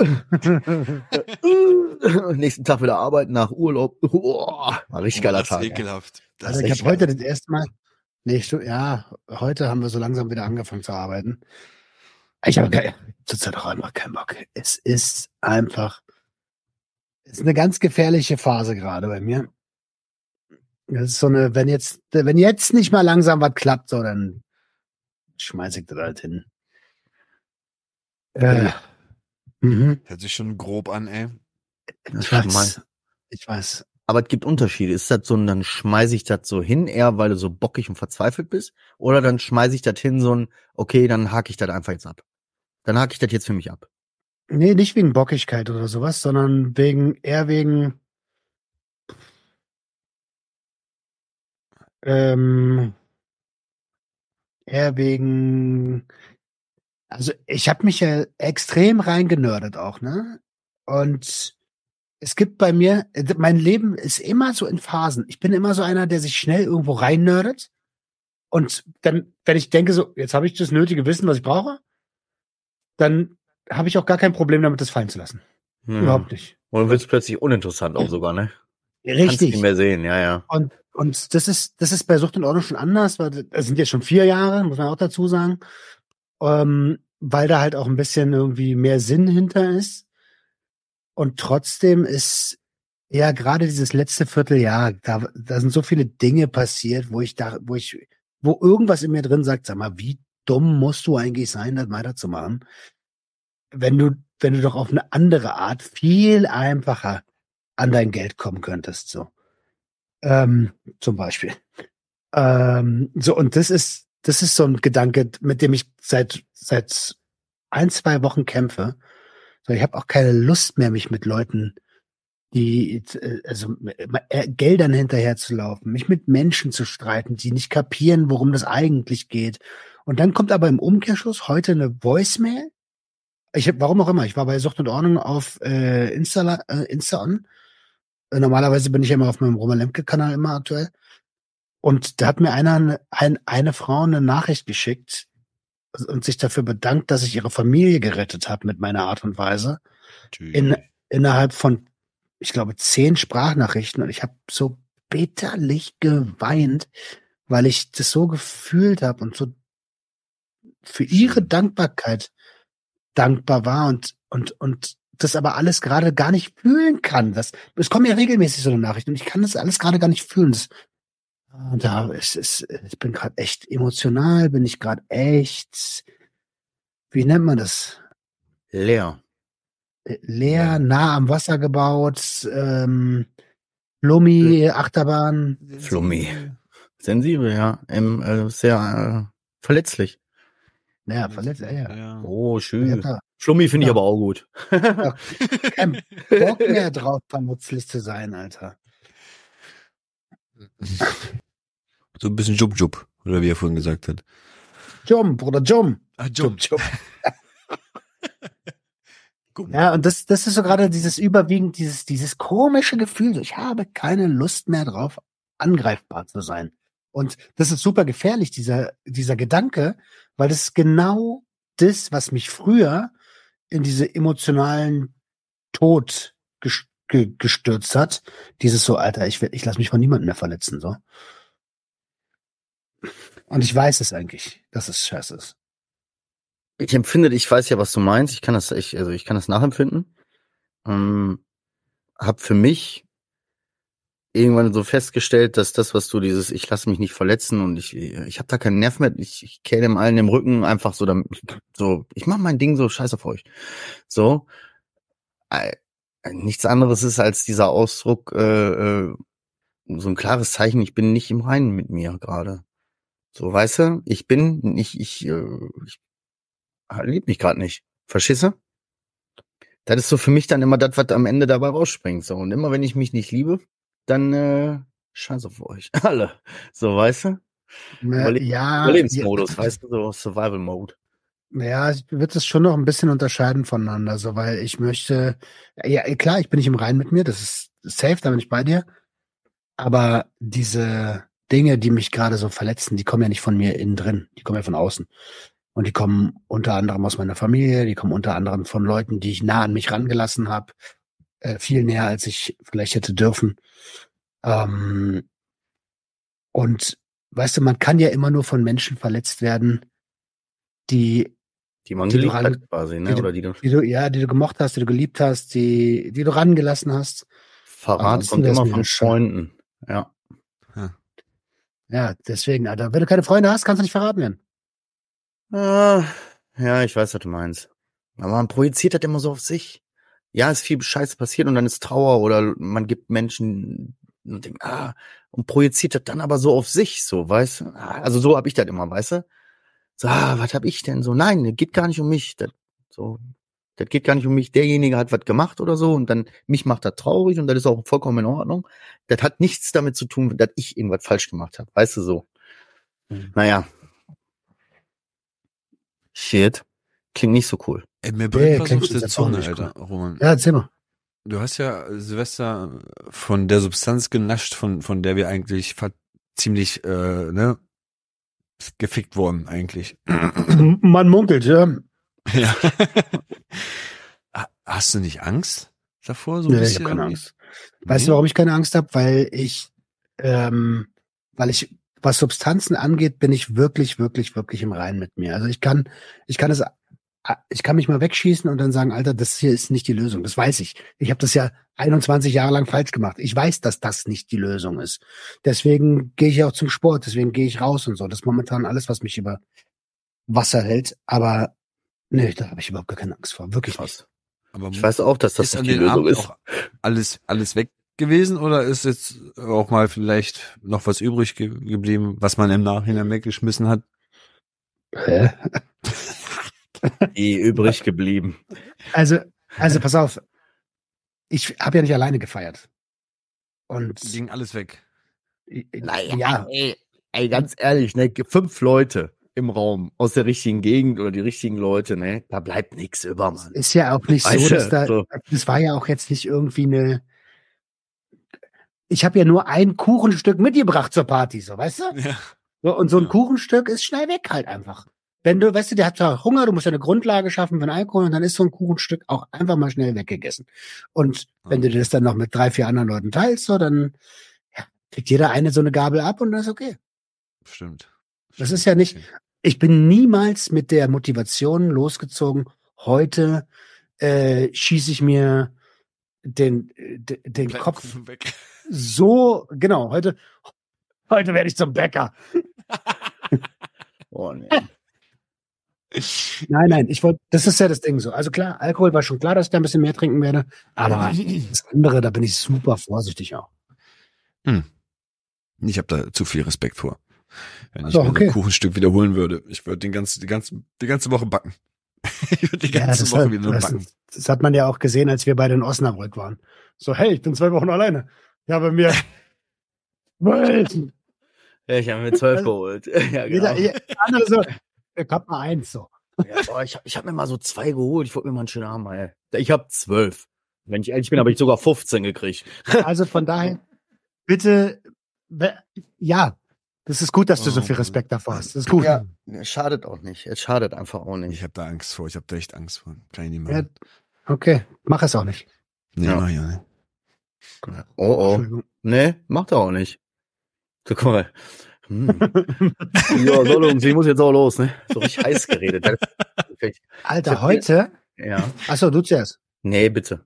S3: Nächsten Tag wieder arbeiten nach Urlaub. Boah, war richtig geiler
S4: Oh, das ist
S3: Tag.
S4: ekelhaft. Das
S2: Also ich habe heute das erste Mal, nee, ja, heute haben wir so langsam wieder angefangen zu arbeiten. Ich habe kein, zurzeit auch einfach keinen Bock. Es ist einfach, ist eine ganz gefährliche Phase gerade bei mir. Das ist so eine, wenn jetzt, wenn jetzt nicht mal langsam was klappt, so, dann schmeiß ich das halt hin. Äh, mhm,
S4: Hört sich schon grob an, ey.
S2: Ich weiß, ich weiß.
S3: Aber es gibt Unterschiede. Ist das so, ein, dann schmeiße ich das so hin, eher weil du so bockig und verzweifelt bist? Oder dann schmeiße ich das hin, so ein, okay, dann hake ich das einfach jetzt ab. Dann hake ich das jetzt für mich ab.
S2: Nee, nicht wegen Bockigkeit oder sowas, sondern wegen, eher wegen, ähm, eher wegen, also ich habe mich ja extrem reingenördet auch, ne? Und es gibt bei mir, mein Leben ist immer so in Phasen. Ich bin immer so einer, der sich schnell irgendwo reinnördet. Und dann, wenn ich denke, so, jetzt habe ich das nötige Wissen, was ich brauche, dann habe ich auch gar kein Problem damit, das fallen zu lassen.
S3: Ja.
S2: Überhaupt nicht.
S3: Und dann wird es plötzlich uninteressant auch sogar, ne? Kannst
S2: Richtig.
S3: nicht mehr sehen, ja, ja.
S2: Und, und das ist, das ist bei Sucht und Ordnung schon anders, weil das sind jetzt schon vier Jahre, muss man auch dazu sagen. Ähm, weil da halt auch ein bisschen irgendwie mehr Sinn hinter ist. Und trotzdem ist ja gerade dieses letzte Vierteljahr, da, da sind so viele Dinge passiert, wo ich da, wo ich, wo irgendwas in mir drin sagt, sag mal, wie dumm musst du eigentlich sein, das weiterzumachen? Wenn du, wenn du doch auf eine andere Art viel einfacher an dein Geld kommen könntest, so. Ähm, zum Beispiel. Ähm, so, und das ist, das ist so ein Gedanke, mit dem ich seit, seit ein, zwei Wochen kämpfe. So, ich habe auch keine Lust mehr, mich mit Leuten, die, also äh, Geldern hinterherzulaufen, mich mit Menschen zu streiten, die nicht kapieren, worum das eigentlich geht. Und dann kommt aber im Umkehrschluss heute eine Voicemail. Ich hab, warum auch immer, ich war bei Sucht und Ordnung auf äh, Insta, äh, Insta on. Äh, Normalerweise bin ich ja immer auf meinem Roman Lemke-Kanal immer aktuell. Und da hat mir einer, ein, eine Frau eine Nachricht geschickt und sich dafür bedankt, dass ich ihre Familie gerettet habe mit meiner Art und Weise. In, innerhalb von, ich glaube, zehn Sprachnachrichten. Und ich habe so bitterlich geweint, weil ich das so gefühlt habe und so für ihre Dankbarkeit dankbar war und, und, und das aber alles gerade gar nicht fühlen kann. Das, es kommen ja regelmäßig so eine Nachricht und ich kann das alles gerade gar nicht fühlen. Das, und da ist es, ich bin gerade echt emotional, bin ich gerade echt, wie nennt man das?
S3: Leer.
S2: Leer, nah am Wasser gebaut, ähm, Flummi, Achterbahn.
S3: Flummi. Sensibel, ja. Ähm, äh, sehr äh, verletzlich.
S2: Naja, verletzt, ja, ja.
S4: Ja.
S3: Oh, schön.
S2: hab da
S3: Flummi finde ich
S2: Ja.
S3: aber auch gut.
S2: keinen Bock mehr drauf, vermutzlich zu sein, Alter.
S4: So ein bisschen Jub Jub, oder wie er vorhin gesagt hat.
S2: Jum, Bruder, Jum.
S4: Ah,
S2: Jum, Jum. Ja, und das, das ist so gerade dieses überwiegend, dieses, dieses komische Gefühl, ich habe keine Lust mehr drauf, angreifbar zu sein. Und das ist super gefährlich, dieser, dieser Gedanke, weil das ist genau das, was mich früher in diese emotionalen Tod ges- ge- gestürzt hat. Dieses so, Alter, ich, ich lasse mich von niemandem mehr verletzen, so. Und ich weiß es eigentlich, dass es scheiße ist.
S3: Ich empfinde, ich weiß ja, was du meinst. Ich kann das, ich, also ich kann das nachempfinden. Ähm, hab für mich irgendwann so festgestellt, dass das, was du dieses, ich lasse mich nicht verletzen und ich, ich habe da keinen Nerv mehr, ich, ich kenne dem allen im Rücken einfach so, damit, so, ich mache mein Ding so, scheiß auf euch. So, nichts anderes ist als dieser Ausdruck, äh, äh, so ein klares Zeichen, ich bin nicht im Reinen mit mir gerade. So, weißt du, ich bin, ich, ich, äh, ich liebt mich gerade nicht. Du? Das ist so für mich dann immer das, was am Ende dabei rausspringt. So. Und immer wenn ich mich nicht liebe, dann äh, scheiß auf euch. Alle. So, weißt du? Überle-
S2: Äh, ja,
S3: Überlebensmodus, weißt du, so Survival Mode.
S2: Ja, ich würde es schon noch ein bisschen unterscheiden voneinander, so weil ich möchte, ja klar, ich bin nicht im Reinen mit mir, das ist safe, da bin ich bei dir. Aber diese Dinge, die mich gerade so verletzen, die kommen ja nicht von mir innen drin, die kommen ja von außen. Und die kommen unter anderem aus meiner Familie, die kommen unter anderem von Leuten, die ich nah an mich rangelassen habe, äh, viel näher, als ich vielleicht hätte dürfen. Ähm, und weißt du, man kann ja immer nur von Menschen verletzt werden, die
S3: Die man
S2: Die
S3: geliebt
S2: ran-
S3: hat quasi, ne?
S2: die du-
S3: Oder die du
S2: die du, ja, die du gemocht hast, die du geliebt hast, die, die du rangelassen hast.
S3: Verrat kommt immer von. Freunden. Ja.
S2: Ja, deswegen, Alter. Wenn du keine Freunde hast, kannst du nicht verraten werden.
S3: Ah, ja, ich weiß, was du meinst. Aber man projiziert das immer so auf sich. Ja, ist viel Scheiße passiert und dann ist Trauer oder man gibt Menschen und denkt, ah, und projiziert das dann aber so auf sich, so, weißt du? Also so hab ich das immer, weißt du? So, ah, was hab ich denn so? Nein, das geht gar nicht um mich. Das, so, Das geht gar nicht um mich. Derjenige hat was gemacht oder so und dann mich macht das traurig und das ist auch vollkommen in Ordnung. Das hat nichts damit zu tun, dass ich irgendwas falsch gemacht habe. Weißt du so?
S2: Mhm.
S3: Naja. Shit. Klingt nicht so cool.
S4: Ey, mir
S2: Nee,
S4: brennt was
S2: klingt
S4: auf der Zunge,
S2: nicht
S4: Alter, Roman.
S2: Ja, erzähl mal.
S4: Du hast ja Silvester von der Substanz genascht, von, von der wir eigentlich ziemlich, äh, ne, gefickt wurden, eigentlich.
S2: Man munkelt, ja.
S4: ja. Ha- Hast du nicht Angst davor? So
S2: Nee, ich habe keine? Angst. Weißt du, warum ich keine Angst habe? Weil ich, ähm, weil ich, was Substanzen angeht, bin ich wirklich, wirklich, wirklich im Reinen mit mir. Also ich kann, ich kann es, ich kann mich mal wegschießen und dann sagen, Alter, das hier ist nicht die Lösung. Das weiß ich. Ich habe das ja 21 Jahre lang falsch gemacht. Ich weiß, dass das nicht die Lösung ist. Deswegen gehe ich auch zum Sport. Deswegen gehe ich raus und so. Das ist momentan alles, was mich über Wasser hält. Aber nee, da habe ich überhaupt gar keine Angst vor. Wirklich nicht.
S3: Krass.
S4: Aber
S3: Ich weiß auch, dass das
S4: ist an
S3: nicht die
S4: den
S3: Lösung
S4: Abend
S3: ist.
S4: auch alles, alles weg gewesen oder ist jetzt auch mal vielleicht noch was übrig ge geblieben, was man im Nachhinein weggeschmissen hat?
S2: Hä?
S3: Eh übrig geblieben.
S2: Also, also pass auf. Ich habe ja nicht alleine gefeiert. Und
S4: Ging alles weg.
S3: Naja,
S2: ja,
S3: ey, ey, ganz ehrlich, ne, fünf Leute im Raum aus der richtigen Gegend oder die richtigen Leute, ne, da bleibt nichts über, Mann.
S2: ist ja auch nicht so,
S3: Weißt du,
S2: dass da,
S3: so.
S2: das war ja auch jetzt nicht irgendwie eine. Ich habe ja nur ein Kuchenstück mitgebracht zur Party, so, weißt du?
S4: Ja.
S2: So, und so ein
S4: Ja.
S2: Kuchenstück ist schnell weg halt einfach. Wenn du, weißt du, der hat zwar Hunger, du musst ja eine Grundlage schaffen für den Alkohol und dann ist so ein Kuchenstück auch einfach mal schnell weggegessen. Und wenn du das dann noch mit drei, vier anderen Leuten teilst, so, dann ja, kriegt jeder eine so eine Gabel ab und das ist okay.
S4: Stimmt.
S2: Das ist ja nicht, ich bin niemals mit der Motivation losgezogen, heute äh, schieße ich mir den, äh, de- den Kopf
S4: weg.
S2: so, genau, heute, heute werde ich zum Bäcker.
S3: Oh, nee.
S2: Nein, nein, ich wollte, das ist ja das Ding so. Also klar, Alkohol war schon klar, dass ich da ein bisschen mehr trinken werde, aber das andere, da bin ich super vorsichtig auch.
S4: Ich habe da zu viel Respekt vor. Wenn ich
S2: So,
S4: mir so
S2: okay.
S4: ein Kuchenstück wiederholen würde, ich würde den ganzen, die ganze, die ganze Woche backen. ich würde die
S2: Ja,
S4: ganze
S2: das,
S4: Woche
S2: hat,
S4: wieder nur
S2: das,
S4: backen.
S2: das hat man ja auch gesehen, als wir beide in Osnabrück waren. So, hey, ich bin zwei Wochen alleine. Ich habe mir
S3: Ja, ich habe mir zwölf geholt. Ja,
S2: Jeder,
S3: genau.
S2: jeder andere so, ich hab mal eins so.
S3: Ja, boah, ich habe ich hab mir mal so zwei geholt. Ich wollte mir mal einen schönen mal. ey. Ich habe zwölf. Wenn ich ehrlich bin, habe ich sogar 15 gekriegt.
S2: Also von daher, bitte, ja, das ist gut, dass du so viel Respekt davor hast. Das ist gut.
S3: Ja, es schadet auch nicht. Es schadet einfach auch
S4: Ich
S3: nicht.
S4: habe da Angst vor. Ich habe da echt Angst vor. Kann ich nicht
S2: Ja, okay, mach es auch nicht.
S4: nee,
S3: ja.
S4: mach ich auch nicht.
S3: Oh, oh.
S2: Entschuldigung.
S3: Nee, macht er auch nicht. So, guck mal. Hm. ja, so, ich muss jetzt auch los, ne? So richtig heiß geredet.
S2: Alter, heute,
S3: Ja.
S2: achso, du zuerst.
S3: Nee, bitte.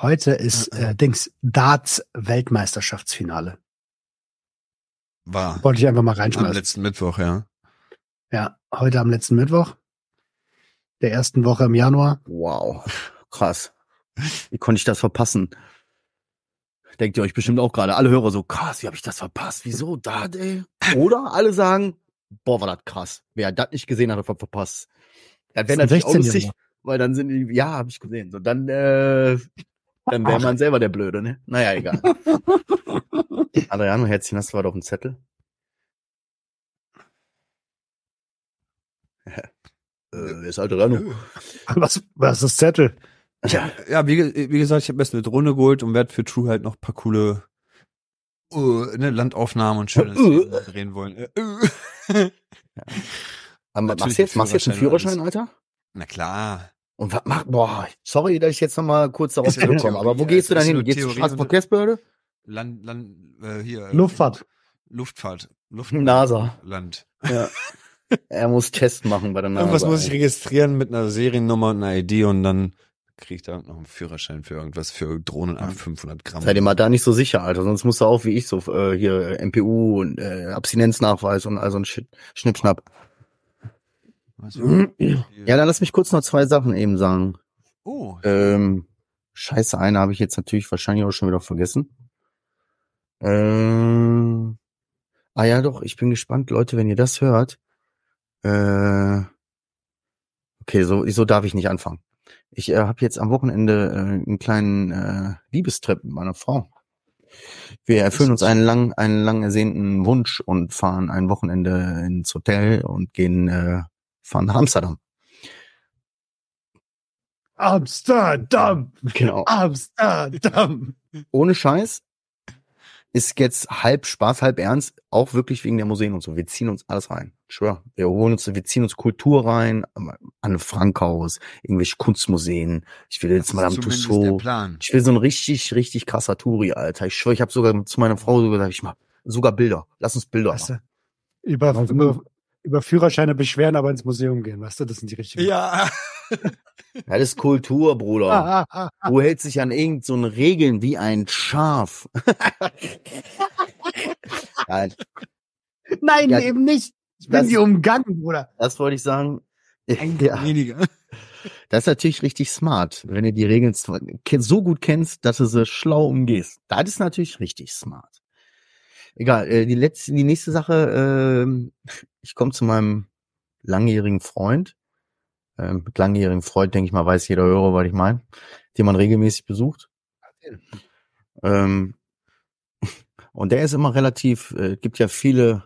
S2: Heute ist äh, Dings Darts Weltmeisterschaftsfinale.
S4: War.
S2: Wollte ich einfach mal
S4: Am
S2: reinschmeißen.
S4: letzten Mittwoch, ja.
S2: Ja, heute am letzten Mittwoch, der ersten Woche im Januar.
S3: Wow. Krass. Wie konnte ich das verpassen? Denkt ihr euch bestimmt auch gerade, alle Hörer so, krass, wie habe ich das verpasst? Wieso da, ey? Oder alle sagen, boah, war das krass. Wer das nicht gesehen hat, hat verpasst. Das wäre natürlich auch lustig,
S2: 16-Jähriger.
S3: weil dann sind die, ja, habe ich gesehen. So, dann, äh, dann wäre man selber der Blöde, ne? Naja, egal. Adriano, Herzchen, hast du was auf dem Zettel? äh, wer ist Adriano?
S2: Was, was ist Zettel?
S3: Ja,
S4: Ja, wie, wie gesagt, ich habe mir jetzt eine Drohne geholt und werde für True halt noch ein paar coole uh, ne, Landaufnahmen und schönes
S3: Uh.
S4: drehen wollen. Uh.
S3: Aber
S4: Natürlich
S3: machst du jetzt, machst du jetzt einen
S4: Führerschein
S3: Alter?
S4: Na klar.
S3: Und was macht, boah, sorry, dass ich jetzt nochmal kurz darauf zurückkomme, aber wo gehst du dann hin? Gehst du zur
S4: Theorie.
S3: Straßenverkehrsbehörde?
S4: Land, Land, äh, hier.
S2: Luftfahrt.
S4: Luftfahrt. Luft
S3: NASA.
S4: Land.
S3: Ja. er muss Test machen bei der NASA.
S4: Irgendwas muss ich registrieren mit einer Seriennummer und einer ID und dann kriege ich da noch einen Führerschein für irgendwas für Drohnen ab 500 Gramm.
S3: Sei dir mal da nicht so sicher, Alter, sonst musst du auch wie ich so äh, hier MPU und äh, Abstinenznachweis und all so ein Shit, Schnippschnapp. Ja, dann lass mich kurz noch zwei Sachen eben sagen.
S4: Oh,
S3: Ähm, scheiße, eine habe ich jetzt natürlich wahrscheinlich auch schon wieder vergessen. Ähm, ah ja, doch, ich bin gespannt, Leute, wenn ihr das hört. Äh, okay, so, so darf ich nicht anfangen. Ich äh, habe jetzt am Wochenende äh, einen kleinen äh, Liebestrip mit meiner Frau. Wir erfüllen uns einen lang, einen lang ersehnten Wunsch und fahren ein Wochenende ins Hotel und gehen äh, fahren nach Amsterdam.
S2: Amsterdam!
S3: Genau.
S2: Amsterdam!
S3: Ohne Scheiß ist jetzt halb Spaß, halb Ernst, auch wirklich wegen der Museen und so. Wir ziehen uns alles rein. Schwör. Wir holen uns, wir ziehen uns Kultur rein, an Frankhaus, irgendwelche Kunstmuseen. Ich will jetzt
S4: Das der
S3: Tussaud.
S4: Plan.
S3: Ich will so ein richtig, richtig krasser Touri, Alter. Ich schwör, ich habe sogar zu meiner Frau so gesagt, ich mach sogar Bilder. Lass uns Bilder
S2: Weißt du, über, über, über Führerscheine beschweren, aber ins Museum gehen, weißt du, das sind die richtigen.
S4: Ja.
S3: Ja, das ist Kultur, Bruder.
S2: Ah, ah, ah.
S3: Du hältst dich an irgendeinen so Regeln wie ein Schaf. Nein,
S2: Nein,
S3: Ja,
S2: eben nicht. Ich
S3: das-
S2: bin die umgangen, Bruder.
S3: das wollte ich sagen. Ja,
S4: Weniger.
S3: das ist natürlich richtig smart, wenn du die Regeln so so gut kennst, dass du sie schlau umgehst. Das ist natürlich richtig smart. Egal, äh, die letzte, die nächste Sache, ähm, ich komme zu meinem langjährigen Freund. Ähm, mit langjährigen Freund, denke ich mal, weiß jeder Hörer, was ich meine, den man regelmäßig besucht. Ähm, und der ist immer relativ, äh, gibt ja viele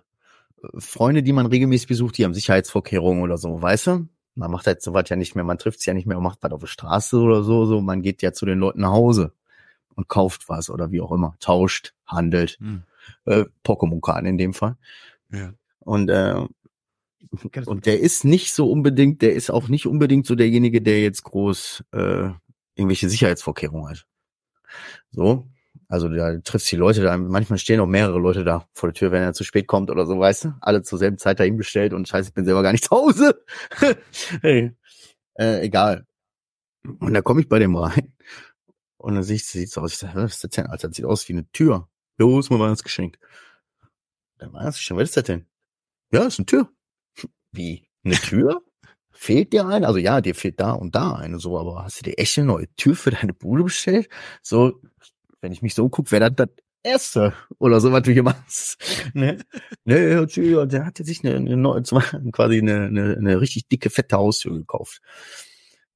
S3: äh, Freunde, die man regelmäßig besucht, die haben Sicherheitsvorkehrungen oder so, weißt du? Man macht halt sowas ja nicht mehr, man trifft sich ja nicht mehr und macht was auf der Straße oder so, so, man geht ja zu den Leuten nach Hause und kauft was oder wie auch immer, tauscht, handelt,
S4: Hm.
S3: Äh, Pokémon-Karten in dem Fall.
S4: Ja.
S3: Und, äh, und der ist nicht so unbedingt, der ist auch nicht unbedingt so derjenige, der jetzt groß äh, irgendwelche Sicherheitsvorkehrungen hat. So. Also da triffst die Leute da, manchmal stehen auch mehrere Leute da vor der Tür, wenn er zu spät kommt oder so, weißt du? Alle zur selben Zeit dahin bestellt und scheiße, ich bin selber gar nicht zu Hause. hey. äh, egal. Und da komme ich bei dem rein. Und dann sieht sieht's aus. Ich sag, was ist das denn, Alter? Das sieht aus wie eine Tür. Jo, ist mein Weihnachtsgeschenk. Dann Weihnachtsgeschenk, was ist das denn? Ja, ist eine Tür. Wie? Eine Tür? Fehlt dir eine? Also ja, dir fehlt da und da eine, so, aber hast du dir echt eine neue Tür für deine Bude bestellt? So, wenn ich mich so gucke, wäre das das erste oder so, was du hier machst. Ne? Ne, der hat sich eine, eine neue, quasi eine, eine, eine richtig dicke, fette Haustür gekauft.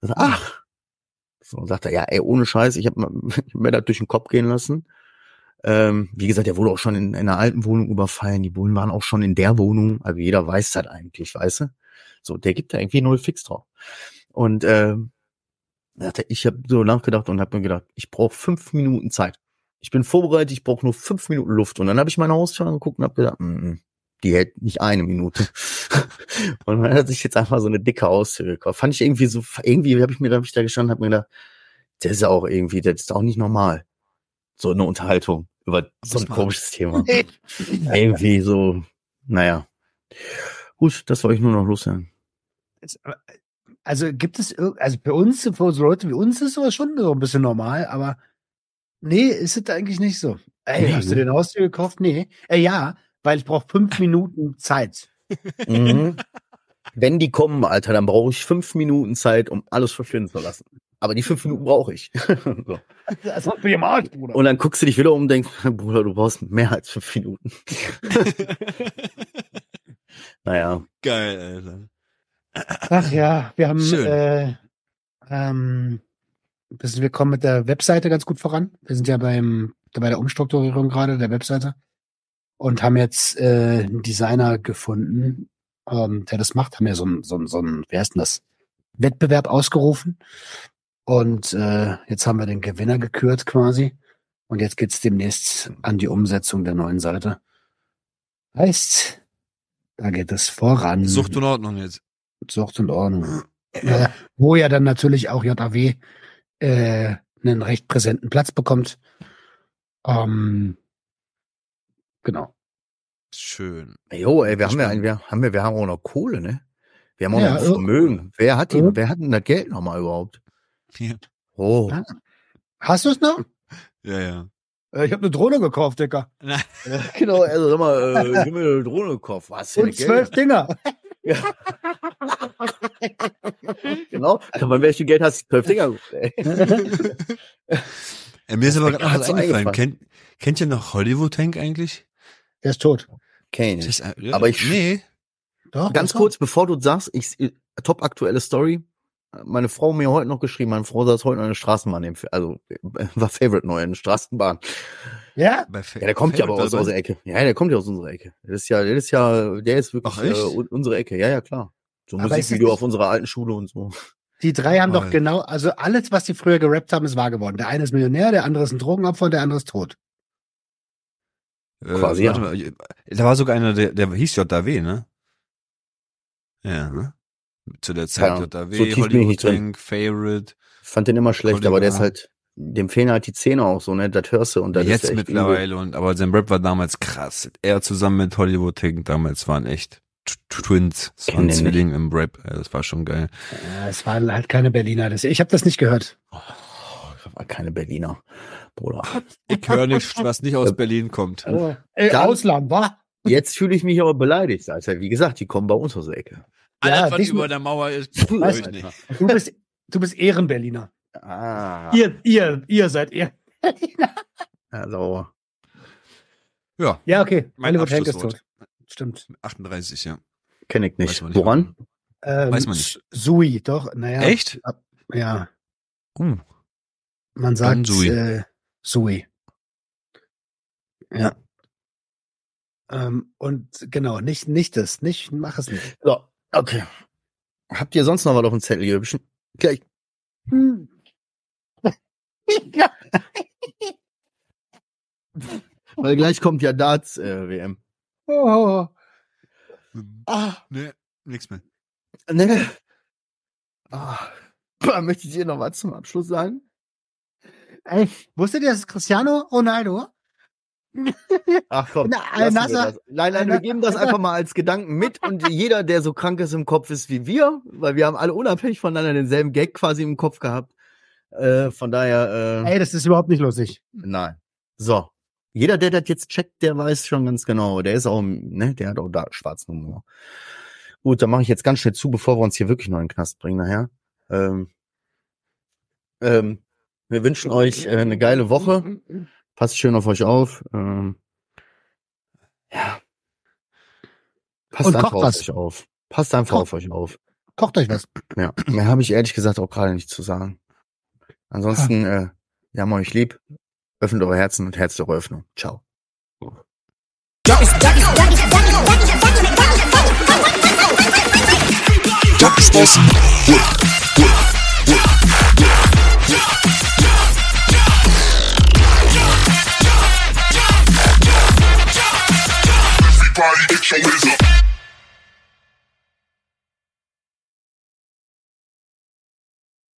S3: Ach, so sagt er, ja, ey, ohne Scheiß, ich habe mir das durch den Kopf gehen lassen. Ähm, wie gesagt, der wurde auch schon in, in einer alten Wohnung überfallen. Die Bullen waren auch schon in der Wohnung. Also jeder weiß das eigentlich, weißt du? So, der gibt da irgendwie null Fix drauf. Und er sagte, ich habe so nachgedacht und habe mir gedacht, ich brauche fünf Minuten Zeit. Ich bin vorbereitet, ich brauche nur fünf Minuten Luft. Und dann habe ich meine Haustür angeguckt und habe gedacht, mm, die hält nicht eine Minute. und dann hat sich jetzt einfach so eine dicke Haustür gekauft. Fand ich irgendwie so, irgendwie habe ich mir da, hab ich da gestanden, habe mir gedacht, das ist auch irgendwie, das ist auch nicht normal. So eine Unterhaltung über so ein komisches Thema. irgendwie so, naja. Gut, das wollte ich nur noch loswerden.
S2: Also gibt es, also bei uns, für so Leute wie uns ist sowas schon so ein bisschen normal, aber nee, ist es eigentlich nicht so. Ey,
S3: Nee,
S2: hast du
S3: ne?
S2: den Haustier gekauft? Nee. Äh, ja, weil ich brauche fünf Minuten Zeit.
S3: Mhm. Wenn die kommen, Alter, dann brauche ich fünf Minuten Zeit, um alles verschwinden zu lassen. Aber die fünf Minuten brauche ich. so.
S2: Das hat mir im Arsch, Bruder.
S3: Und dann guckst du dich wieder um und denkst, Bruder, du brauchst mehr als fünf Minuten. naja.
S4: Geil, Alter.
S2: Ach ja, wir haben,
S4: Schön.
S2: äh, ähm, wir kommen mit der Webseite ganz gut voran. Wir sind ja beim, bei der Umstrukturierung gerade der Webseite und haben jetzt äh, einen Designer gefunden, ähm, der das macht. Haben ja so ein, so ein, so ein, wer ist denn das? Wettbewerb ausgerufen. Und äh, jetzt haben wir den Gewinner gekürt quasi. Und jetzt geht's demnächst an die Umsetzung der neuen Seite. Heißt, da geht es voran.
S4: Sucht und Ordnung jetzt.
S2: Sucht und Ordnung. Äh, wo ja dann natürlich auch JAW äh, einen recht präsenten Platz bekommt. Ähm, genau.
S4: Schön.
S3: Jo, ey, wir haben ja, wir haben ja, wir haben auch noch Kohle, ne? Wir haben auch
S2: Ja,
S3: noch Vermögen. Wer hat die, wer hat denn das Geld nochmal überhaupt?
S4: Ja,
S3: Oh.
S2: Ja. Hast du es noch?
S4: ja. ja.
S2: Äh, ich habe eine Drohne gekauft, Dicker.
S3: genau, also sag mal, äh, gib mir eine Drohne gekauft. Was für
S2: Und zwölf Dinger.
S3: Ja. genau. Also, wenn welche Geld hast, zwölf Dinger. Ey.
S4: Äh, mir ist aber gerade noch was eingefallen. Kennt, kennt ihr noch Hollywood Tank eigentlich?
S2: Der ist tot.
S3: Kane.
S4: Äh,
S3: Aber ich-
S4: Nee.
S2: Doch,
S3: Ganz kurz, bevor du sagst, ich, top aktuelle Story. Meine Frau mir heute noch geschrieben, meine Frau saß heute noch in der Straßenbahn, im- also war Favorite neu in der Straßenbahn.
S2: Ja?
S3: Ja, der kommt ja aber aus unserer Ecke. Ja, der kommt ja aus unserer Ecke. Das ist ja, der ist ja, der ist wirklich
S4: Ach,
S3: äh, un- unsere Ecke. Ja, ja, klar. So
S2: Aber das
S3: Musikvideo auf unserer alten Schule und so.
S2: Die drei haben doch
S4: Alter.
S2: genau, also alles, was die früher gerappt haben, ist wahr geworden. Der eine ist Millionär, der andere ist ein Drogenopfer und der andere ist tot.
S4: Äh,
S3: Quasi,
S4: warte mal, da war sogar einer, der, der hieß JW, ne? Ja, ne? Zu der Zeit
S3: Ja,
S4: JW,
S3: so tief bin ich
S4: Hollywood
S3: nicht drin.
S4: Tank, Favorite.
S3: Ich fand den immer schlecht,
S4: Colin
S3: aber der ist
S2: War.
S3: halt, dem fehlen halt die Zähne auch so, ne? Das hörst du und das ist
S4: Jetzt
S3: echt
S4: mittlerweile und aber sein Rap war damals krass. Er zusammen mit Hollywood Tank damals waren echt Twins, es
S3: Kenn
S4: waren
S3: den
S4: Zwillinge im Rap. Ja, Das war schon geil.
S2: Ja, es waren halt keine Berliner. Das, ich habe das nicht gehört.
S3: übel. Oh, war keine Berliner, Bruder.
S4: Ich höre nicht, was nicht aus Berlin kommt.
S2: Äh,
S3: Dann-
S2: Ausland, wa?
S3: Jetzt fühle ich mich aber beleidigt, Alter. Wie gesagt, die kommen bei uns aus der Ecke.
S2: Ja, diesmal-
S4: der Mauer ist,
S2: Weißt
S4: ich nicht.
S2: Du bist, du bist Ehrenberliner.
S3: Ah,
S2: Ihr, ihr, ihr seid Ehren.
S3: also,
S4: Ja,
S2: Ja, okay.
S4: Mein
S2: Hank ist tot. Stimmt.
S4: 38, ja.
S3: kenne ich
S4: Weiß
S3: nicht.
S4: nicht.
S3: Woran?
S2: Ähm,
S4: Weiß man nicht.
S2: Sui, doch. Naja.
S4: Echt?
S2: Ja.
S4: Uh,
S2: Man sagt
S4: Dann Sui.
S2: Äh, Sui. Ja. Ähm, und genau, nicht, nicht das, nicht, mach es nicht.
S3: So, okay. Habt ihr sonst noch was auf dem Zettel hier? Bestimmt gleich.
S2: Hm.
S3: Weil gleich kommt ja Darts äh, WM.
S2: oh. Ah,
S4: ne, nix mehr.
S3: Ne? Ah. Möchtet ihr noch was zum Abschluss sagen?
S2: ey, wusstet ihr, das ist Cristiano Ronaldo?
S3: Ach komm,
S2: Na, Nasser-
S3: das. Nein, nein, wir geben das einfach mal als Gedanken mit und jeder, der so krank ist im Kopf ist wie wir, weil wir haben alle unabhängig voneinander denselben Gag quasi im Kopf gehabt. Äh, von daher, äh,
S2: Ey, das ist überhaupt nicht lustig.
S3: nein. So. Jeder, der das jetzt checkt, der weiß schon ganz genau. Der ist auch, ne, der hat auch da schwarzen Humor. Gut, dann mache ich jetzt ganz schnell zu, bevor wir uns hier wirklich noch in den Knast bringen nachher. Ähm, ähm, wir wünschen euch äh, eine geile Woche. Passt schön auf euch auf. Ähm, ja. Passt
S2: Und
S3: einfach
S2: kocht
S3: auf
S2: was.
S3: euch auf. Passt einfach
S2: Kocht.
S3: auf euch auf.
S2: Kocht euch was.
S3: Ja. Mehr habe ich ehrlich gesagt auch gerade nicht zu sagen. Ansonsten, äh, wir haben euch lieb. Öffnet eure Herzen und Herz eure Öffnung. Ciao.
S1: Duck is awesome. What? What? Light your wizard.